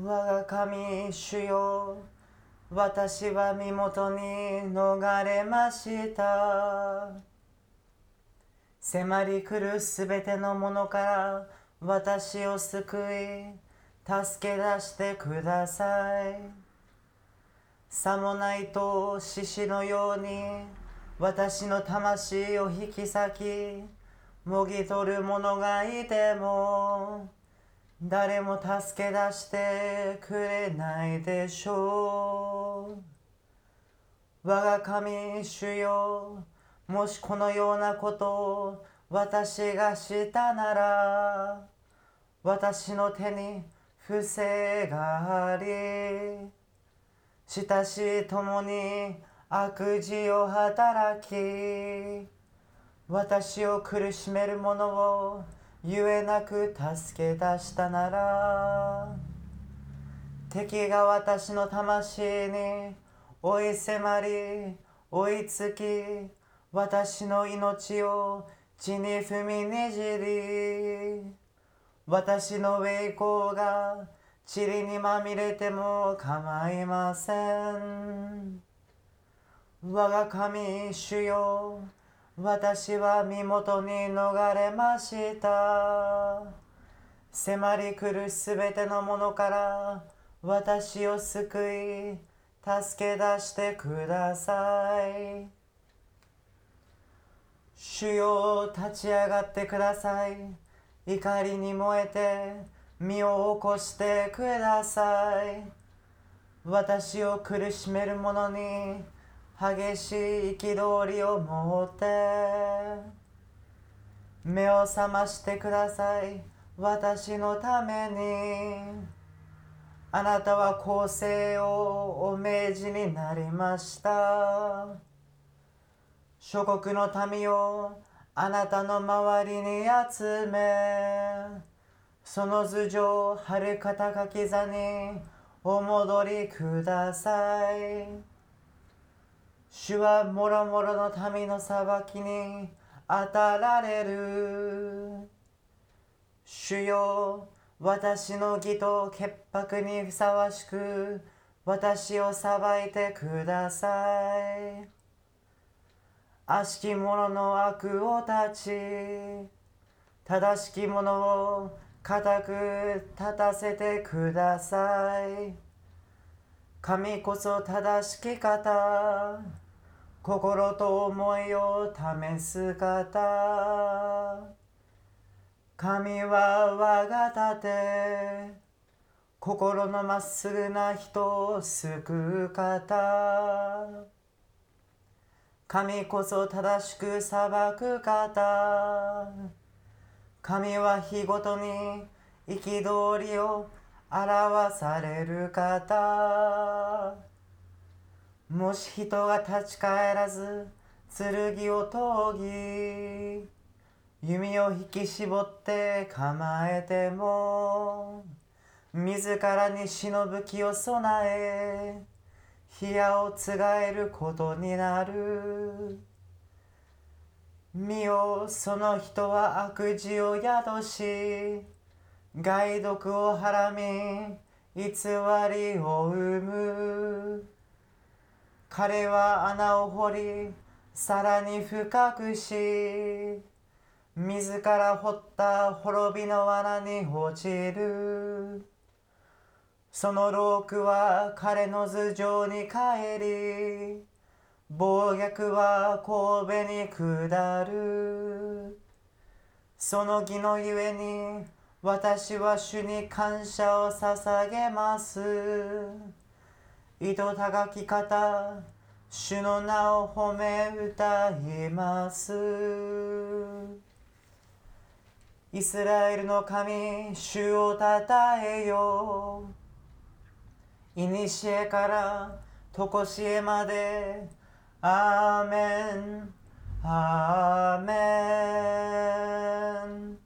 我が神主よ私は身元に逃れました。迫り来るすべてのものから私を救い助け出してください。さもないと獅子のように私の魂を引き裂きもぎ取る者がいても誰も助け出してくれないでしょう。我が神主よもしこのようなことを私がしたなら私の手に不正があり親しい共に悪事を働き私を苦しめる者をゆえなく助け出したなら敵が私の魂に追い迫り追いつき私の命を地に踏みにじり私の栄光が塵にまみれても構いません。我が神主よ私は身元に逃れました。迫り来るすべてのものから私を救い助け出してください。主よ立ち上がってください。怒りに燃えて身を起こしてください。私を苦しめる者に激しい憤りを持って目を覚ましてください。私のために。あなたは公正をお命じになりました。諸国の民をあなたの周りに集めその頭上はるか高き座にお戻りください。主はもろもろの民の裁きに当たられる。主よ、私の義と潔白にふさわしく、私を裁いてください。悪しき者の悪を立ち、正しき者を固く立たせてください。神こそ正しき方。心と思いを試す方。神は我が盾。心のまっすぐな人を救う方。神こそ正しく裁く方。神は日ごとに憤りを表される方。もし人が立ち返らず剣を研ぎ弓を引き絞って構えても自らに忍ぶ気を備え冷やをつがえることになる。身をその人は悪事を宿し害毒をはらみ偽りを生む。彼は穴を掘りさらに深くし自ら掘った滅びの罠に落ちる。そのロークは彼の頭上に帰り暴虐は神戸に下る。その義のゆえに私は主に感謝を捧げます。糸高き方主の名を褒め歌います。イスラエルの神主をたたえよ。ういにしえからとこしえまで。アーメン。アーメン。